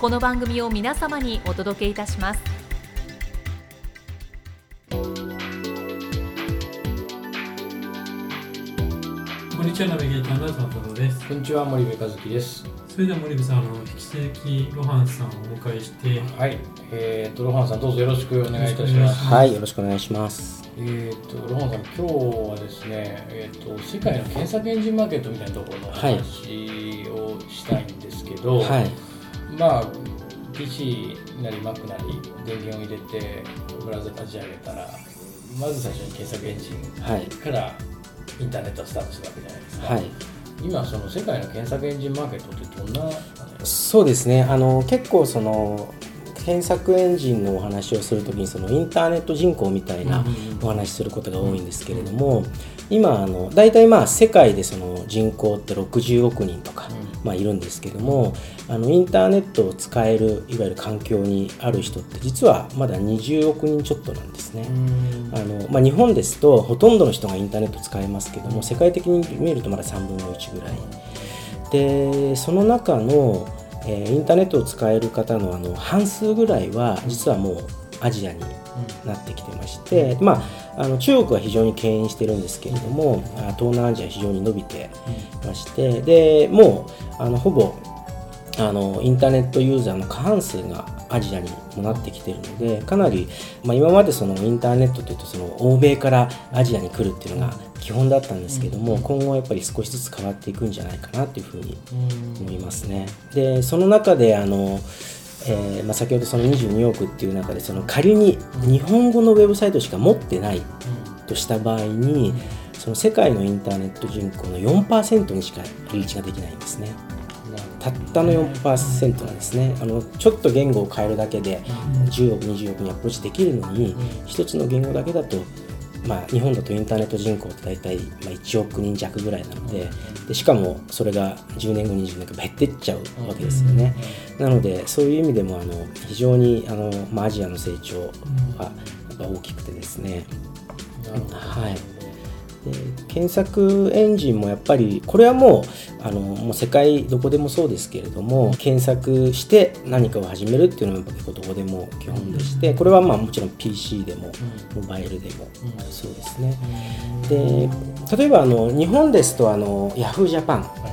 この番組を皆様にお届けいたします。こんにちはナビゲーターの佐藤です。こんにちは森部和樹です。それでは森部さんあの引き続きロハンさんをお迎えしてはい。えー、とロハンさんどうぞよろしくお願いいたします。はい。よろしくお願いします。えー、とロハンさん今日はですねえー、と世界の検索エンジンマーケットみたいなところの話をしたいんですけど、はいまあ PC なり Mac なり電源を入れてブラウザ立ち上げたらまず最初に検索エンジンはいからインターネットがスタートするわけじゃないですか、はい。今その世界の検索エンジンマーケットってどんなそうですねあの結構その検索エンジンのお話をするときにそのインターネット人口みたいなお話しすることが多いんですけれども今あの大体まあ世界でその人口って60億人とか、まあ、いるんですけどもあのインターネットを使えるいわゆる環境にある人って実はまだ20億人ちょっとなんですね。あのまあ、日本ですとほとんどの人がインターネット使えますけども世界的に見るとまだ3分の1ぐらい。でその中の、えーインターネットを使える方のあの半数ぐらいは実はもうアジアになってきてまして、まあ、あの中国は非常に牽引してるんですけれども、あ東南アジアは非常に伸びてましてでもうあのほぼあのインターネットユーザーの過半数がアジアにもなってきているのでかなり、まあ、今までそのインターネットというとその欧米からアジアに来るっていうのが基本だったんですけども、今後はやっぱり少しずつ変わっていくんじゃないかなというふうに思いますね。でその中であのえーまあ、先ほどその22億っていう中でその仮に日本語のウェブサイトしか持ってないとした場合にその世界のインターネット人口の4%にしかリーチができないんですね。たったの4%なんですね。あのちょっと言語を変えるだけで10億20億にアプローチできるのに一つの言語だけだと、まあ、日本だとインターネット人口って大体、まあ、1億人弱ぐらいなのででしかもそれが10年後20年後減ってっちゃうわけですよね。なのでそういう意味でもあの非常にあの、まあ、アジアの成長は大きくてですね。はいで検索エンジンもやっぱりこれはもうあのもう世界どこでもそうですけれども検索して何かを始めるっていうのは結構どこでも基本でしてこれはまあもちろん PC でもモバイルでもそうですね。で例えばあの日本ですとあの Yahoo!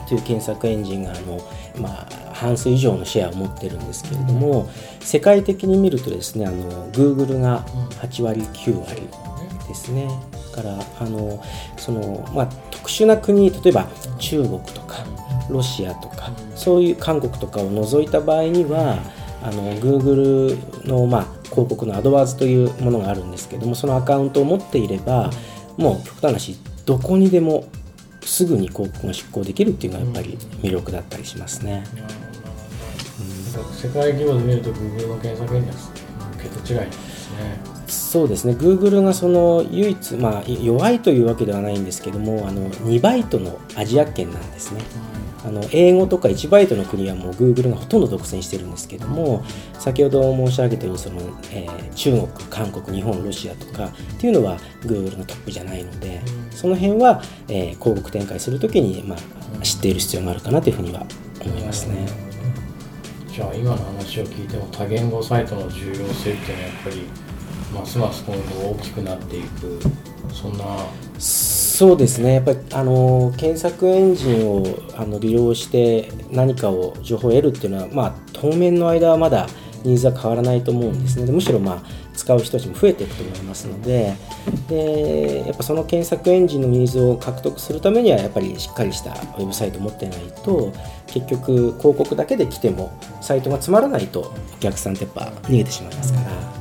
という検索エンジンがあの、まあ、半数以上のシェアを持ってるんですけれども世界的に見るとですねあの Google が8割9割ですね。からあのその、まあ、特殊な国例えば中国とかロシアとかそういう韓国とかを除いた場合にはあの Google の、まあ、広告のアドワーズというものがあるんですけどもそのアカウントを持っていればもう極端な話どこにでもすぐに広告が出稿できるっていうのがやっぱり魅力だったりしますね。世界規模で見ると Google の検索エンジンは桁違いですね。そうですね、Google がその唯一、まあ、弱いというわけではないんですけども、あの2バイトのアジア圏なんですね。あの英語とか1バイトの国はもう Google がほとんど独占してるんですけども、先ほど申し上げたようにその、えー中国、韓国、日本、ロシアとかっていうのは Google のトップじゃないので、その辺は、えー広告展開するときに、まあ、知っている必要があるかなというふうには思いますね。じゃあ今の話を聞いても多言語サイトの重要性っていうのはやっぱりますます今後大きくなっていくそんな。そうですね。やっぱりあの検索エンジンをあの利用して何かを情報を得るっていうのは、まあ、当面の間はまだニーズは変わらないと思うんですね。でむしろまあ使う人たちも増えていくと思いますのででやっぱその検索エンジンのニーズを獲得するためにはやっぱりしっかりしたウェブサイトを持ってないと結局広告だけで来てもサイトがつまらないとお客さんってやっぱ逃げてしまいますから。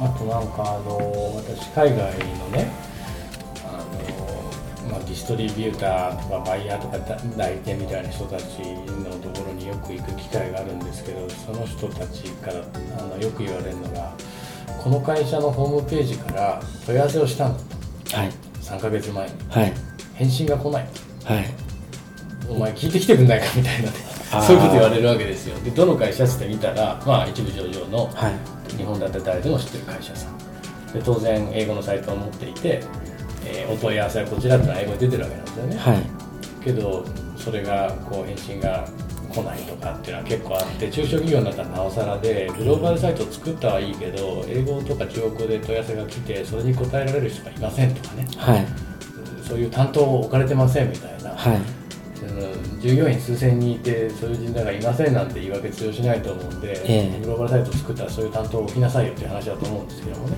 あとなんかあの私海外のねまあ、ディストリビューターとかバイヤーとか代理店みたいな人たちのところによく行く機会があるんですけどその人たちからあのよく言われるのがこの会社のホームページから問い合わせをしたんだと、はい、3ヶ月前に、はい、返信が来ない。と、はい、お前聞いてきてくんないかみたいな、ね、そういうこと言われるわけですよ。でどの会社って見たら、まあ、一部上場の、日本だったら誰でも知ってる会社さん。で当然英語のサイトを持っていてえー、お問い合わせはこちらってのは英語で出てるわけなんですよね、はい、けどそれがこう返信が来ないとかっていうのは結構あって中小企業になったらなおさらでグローバルサイトを作ったはいいけど英語とか中国語で問い合わせが来てそれに答えられる人がいませんとかね、はい、そういう担当を置かれてませんみたいな、はい、従業員数千人いてそういう人材がいませんなんて言い訳通用しないと思うんで、えー、グローバルサイトを作ったらそういう担当を置きなさいよっていう話だと思うんですけどもね。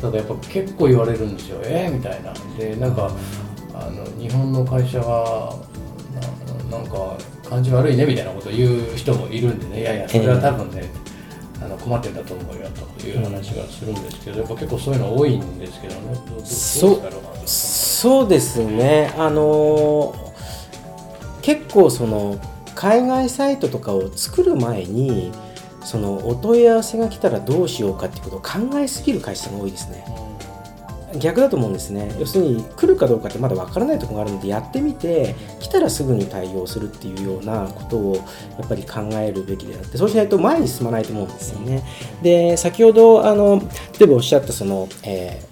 ただやっぱ結構言われるんですよ。えー、みたいな。でなんかあの日本の会社はななんか感じ悪いねみたいなことを言う人もいるんでね。いやいやそれは多分ね、あの困ってんだと思うよという話がするんですけど、やっぱ結構そういうの多いんですけどね。そうそうですね。あの結構その海外サイトとかを作る前にそのお問い合わせが来たらどうしようかってことを考えすぎる会社が多いですね。逆だと思うんですね要するに来るかどうかってまだ分からないところがあるのでやってみて来たらすぐに対応するっていうようなことをやっぱり考えるべきであってそうしないと前に進まないと思うんですよね。で先ほどあの例えばおっしゃったその、えー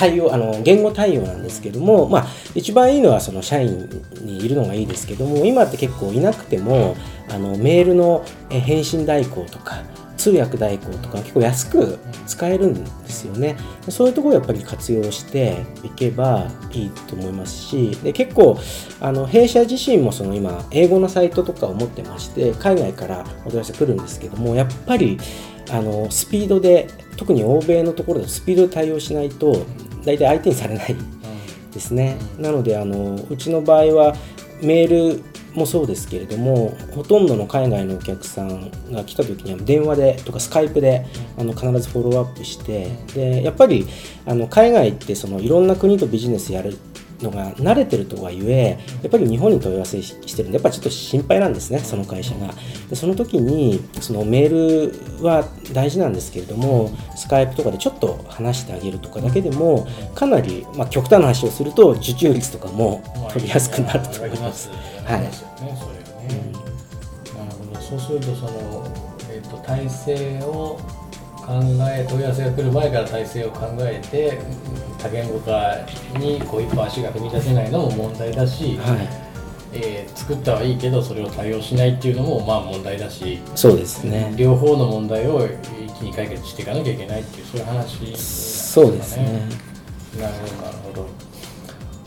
対応あの言語対応なんですけども、まあ、一番いいのはその社員にいるのがいいですけども今って結構いなくてもあのメールの返信代行とか通訳代行とか結構安く使えるんですよね。そういうところをやっぱり活用していけばいいと思いますしで結構あの弊社自身もその今英語のサイトとかを持ってまして海外からお問い合わせ来るんですけどもやっぱりあのスピードで特に欧米のところでスピードで対応しないと大体相手にされないですね、なのであのうちの場合はメールもそうですけれどもほとんどの海外のお客さんが来た時には電話でとかスカイプであの必ずフォローアップしてでやっぱりあの海外ってそのいろんな国とビジネスやるのが慣れてるとはいえやっぱり日本に問い合わせしてるんでやっぱちょっと心配なんですねその会社が。でその時にそのメールは大事なんですけれどもスカイプとかでちょっと話してあげるとかだけでもかなり、まあ、極端な話をすると受注率とかも取りやすくなると思います。はい、そうするとその、えーと、体制を考え問い合わせが来る前から体制を考えて多言語化にこう一歩足が踏み出せないのも問題だし、はいえー、作ったはいいけどそれを対応しないっていうのもまあ問題だしそうですね両方の問題を一気に解決していかなきゃいけないっていうそういう話ですね。そうですねなるほどなるほど。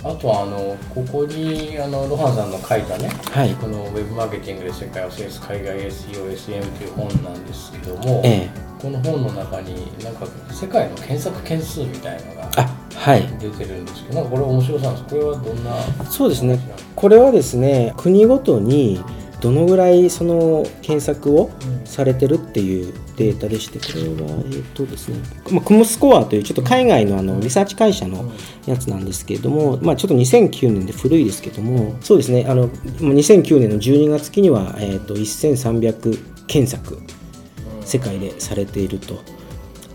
あとはあのここにあのロハンさんの書いたね、はい、このウェブマーケティングで世界を制す海外 SEO、SM という本なんですけども、ええ、この本の中になんか世界の検索件数みたいのが出てるんですけど、はい、これ面白そうなんです。これはどんなそうですね。これはですね国ごとにどのぐらいその検索をされてるっていうデータでして、これは、えっとですね、まあ、クムスコアというちょっと海外のあのリサーチ会社のやつなんですけれども、まあ、ちょっと2009年で古いですけども、そうですね、あの2009年の12月期には、えっと1300検索、世界でされていると。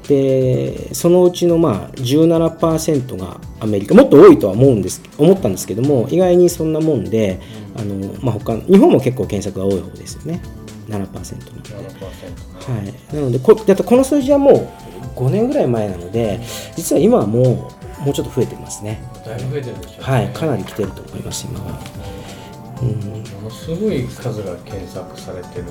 でそのうちのまあ17%がアメリカもっと多いとは思うんです思ったんですけども意外にそんなもんで、あのまあ他日本も結構検索が多い方ですよね。7%なのではい、なのでこだってこの数字はもう5年ぐらい前なので実は今はもうもうちょっと増えてますね。だいぶ増えてるでしょ。う、ね、はい。かなり来てると思います今は、うん、ものすごい数が検索されてるん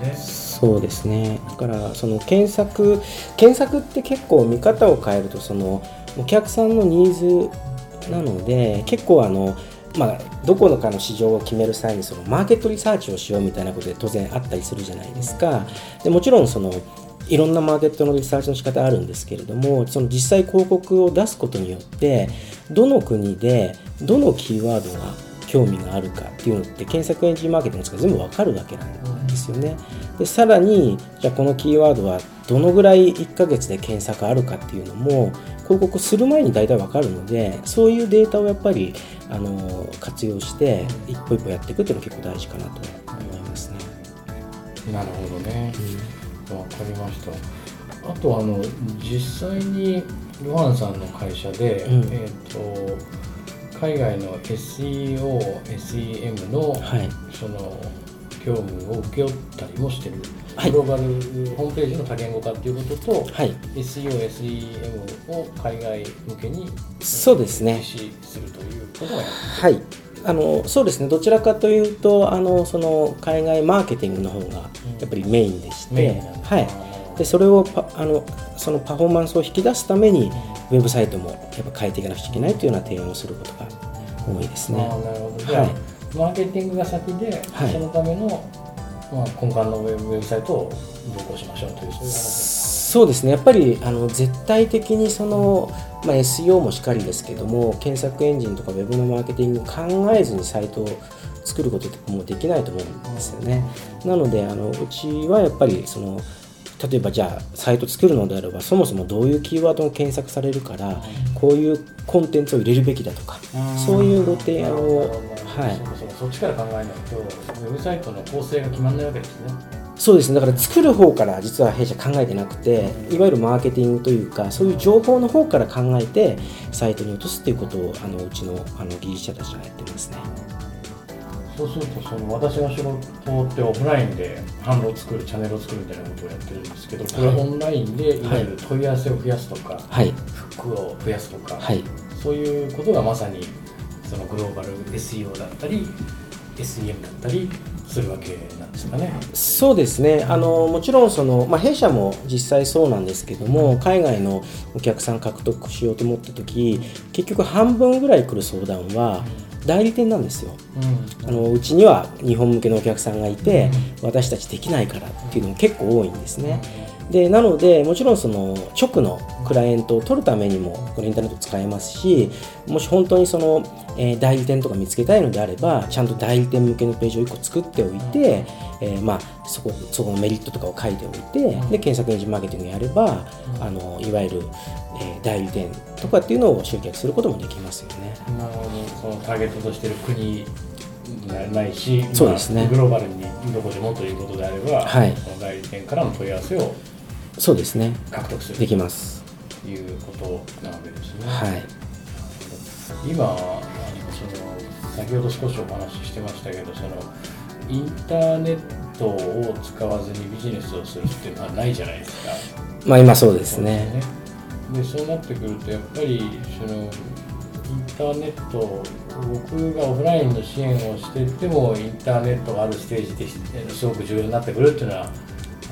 ですねそうですねだからその検索検索って結構見方を変えるとそのお客さんのニーズなので結構あのまあ、どこのかの市場を決める際にそのマーケットリサーチをしようみたいなことで当然あったりするじゃないですか。でもちろんそのいろんなマーケットのリサーチの仕方あるんですけれどもその実際広告を出すことによってどの国でどのキーワードが興味があるかっていうのって検索エンジンマーケティングとか全部わかるわけなんですよね。でさらにじゃあこのキーワードはどのぐらい1ヶ月で検索あるかっていうのも広告する前に大体わかるのでそういうデータをやっぱりあの活用して一歩一歩やっていくっていうのが結構大事かなと思いますね。なるほどね。わ、かりました。あとあの実際にヨハンさんの会社で、うんえっ、と海外の SEO、SEM の、はいその業務を請け負ったりもしてる、はい。グローバルホームページの多言語化っていうことと、はい。SEO、SEM を海外向けにそうですね。実施するということがやはい。あのそうですね。どちらかというとあのその海外マーケティングの方がやっぱりメインでして、メインなんだ。はい、でそれをパあのそのパフォーマンスを引き出すためにウェブサイトもやっぱ変えていかなくちゃいけないというような提案をすることが多いですあね。ーなるほど。はいマーケティングが先で、はい。そのための、まあ、根幹のウェブサイトを同行しましょうというそういう話そうですね。やっぱりあの絶対的にその、まあ、SEO もしっかりですけども検索エンジンとかウェブのマーケティングを考えずにサイトを作ることってもうできないと思うんですよね。なのであのうちはやっぱりその例えばじゃあサイト作るのであればそもそもどういうキーワードが検索されるからこういうコンテンツを入れるべきだとかそういうご提案をはい。そそそっちから考えないとウェブサイトの構成が決まらないわけですね。そうですね。だから作る方から実は弊社考えてなくていわゆるマーケティングというかそういう情報の方から考えてサイトに落とすっていうことをあのうちのあの技術者たちはやってますねそうするとその私の仕事ってオフラインで販路を作るチャンネルを作るみたいなことをやってるんですけどこれはオンラインでいわゆる問い合わせを増やすとか、はい。フックを増やすとか、はい。そういうことがまさにそのグローバル SEO だったり SEM だったりするわけなんですかね。そうですね。あのもちろんその、まあ、弊社も実際そうなんですけども海外のお客さん獲得しようと思った時結局半分ぐらい来る相談は代理店なんですよ。あのうちには日本向けのお客さんがいて私たちできないからっていうのも結構多いんですねでなのでもちろんその直のクライアントを取るためにもこのインターネット使えますしもし本当にその、えー代理店とか見つけたいのであればちゃんと代理店向けのページを1個作っておいて、えーまあ、そこそこのメリットとかを書いておいてで検索エンジンマーケティングやればあのいわゆる、えー代理店とかっていうのを集客することもできますよね。なるほど。そのターゲットとしてる国なないし、そうですね。まあグローバルにどこでもということであれば、はい。代理店からの問い合わせをそうですね獲得するできます。ということなわけですね。はい今その先ほど少しお話ししてましたけどそのインターネットを使わずにビジネスをするっていうのはないじゃないですか。まあ今そうですね。でそうなってくるとやっぱりそのインターネット僕がオフラインの支援をしていってもインターネットがあるステージですごく重要になってくるっていうのは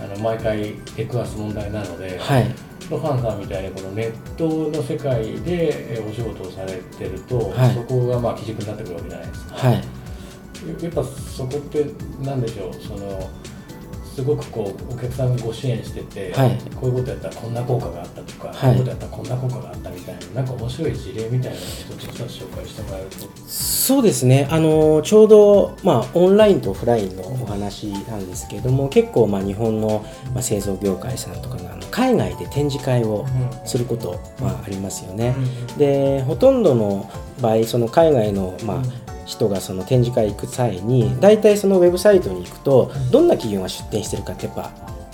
あの毎回出くわす問題なので、はい。ロハンさんみたいにこのネットの世界でえお仕事をされてると、はい。そこがまあ基軸になってくるわけじゃないですか。はい。やっぱそこって何でしょう？そのすごくこうお客さんがご支援してて、はい。こういうことやったらこんな効果があったとか、はい。こういうことやったらこんな効果があったみたいななんか面白い事例みたいなのを一つ一つ紹介してもらえるとそうですね。あのちょうど、まあ、オンラインとオフラインのお話なんですけれども結構、まあ、日本の、まあ、製造業界さんとかがあの海外で展示会をすること、まあ、ありますよね。でほとんどの場合その海外の、まあ人がその展示会行く際に大体そのウェブサイトに行くとどんな企業が出店してるかってやっぱ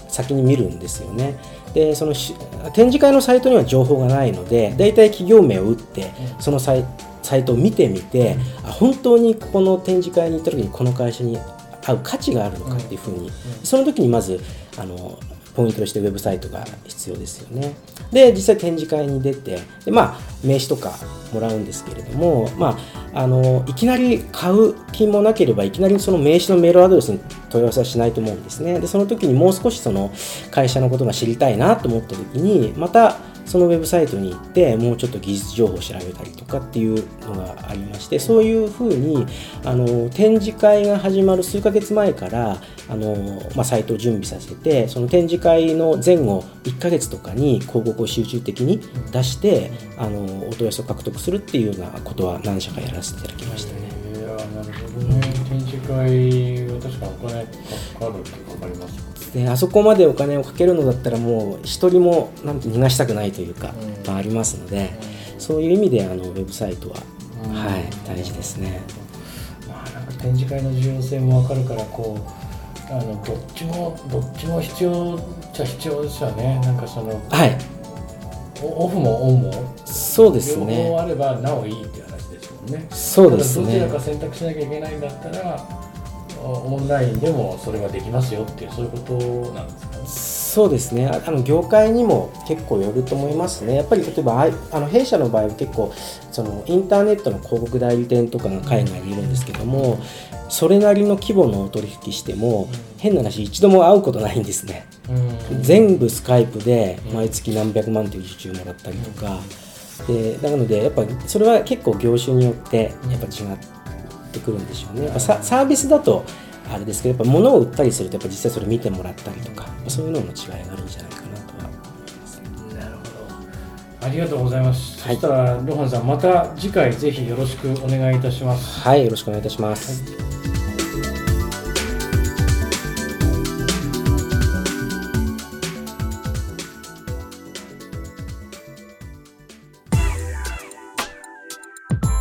先に見るんですよね。でそのし展示会のサイトには情報がないので大体企業名を打ってそのサイサイトを見てみてあ本当にここの展示会に行った時にこの会社に合う価値があるのかっていうふうにその時にまずあのポイントとしてウェブサイトが必要ですよね。で実際展示会に出てで、まあ、名刺とかもらうんですけれども、まあ、あのいきなり買う気もなければいきなりその名刺のメールアドレスに問い合わせはしないと思うんですね。でその時にもう少しその会社のことが知りたいなと思った時にまたそのウェブサイトに行ってもうちょっと技術情報を調べたりとかっていうのがありましてそういうふうにあの展示会が始まる数ヶ月前からあの、まあ、サイトを準備させてその展示会の前後1ヶ月とかに広告を集中的に出してあのお問い合わせを獲得するっていうようなことは何社かやらせていただきましたね。なるほどね展示会は確かお金かかるってかかりますであそこまでお金をかけるのだったらもう一人もなんて逃がしたくないというか、まあ、ありますので、そういう意味であのウェブサイトは、はい、大事ですね。まあ、なんか展示会の重要性も分かるからこうあのどっちもどっちも必要じゃ必要ですよね。なんかそのはい。オオフもオンもそうです両ね方あればなおいいっていう話ですもんね。そうですただどちらねか選択しなきゃいけないんだったらおオンラインでもそれができますよっていうそういうことなんですかね。そうですね。ああの業界にも結構よると思いますね。やっぱり例えばあの弊社の場合は結構そのインターネットの広告代理店とかが海外にいるんですけどもそれなりの規模のお取引しても変な話一度も会うことないんですね。全部スカイプで毎月何百万という受注もらったりとか。でなのでやっぱそれは結構業種によってやっぱ違ってくるんでしょうね。やっぱササービスだとあれですけどやっぱ物を売ったりするとやっぱ実際それ見てもらったりとかそういうのの違いがあるんじゃないかなとは思いますね。なるほど。ありがとうございます、はい。そしたらロハンさんまた次回ぜひよろしくお願いいたします。はいよろしくお願いいたします、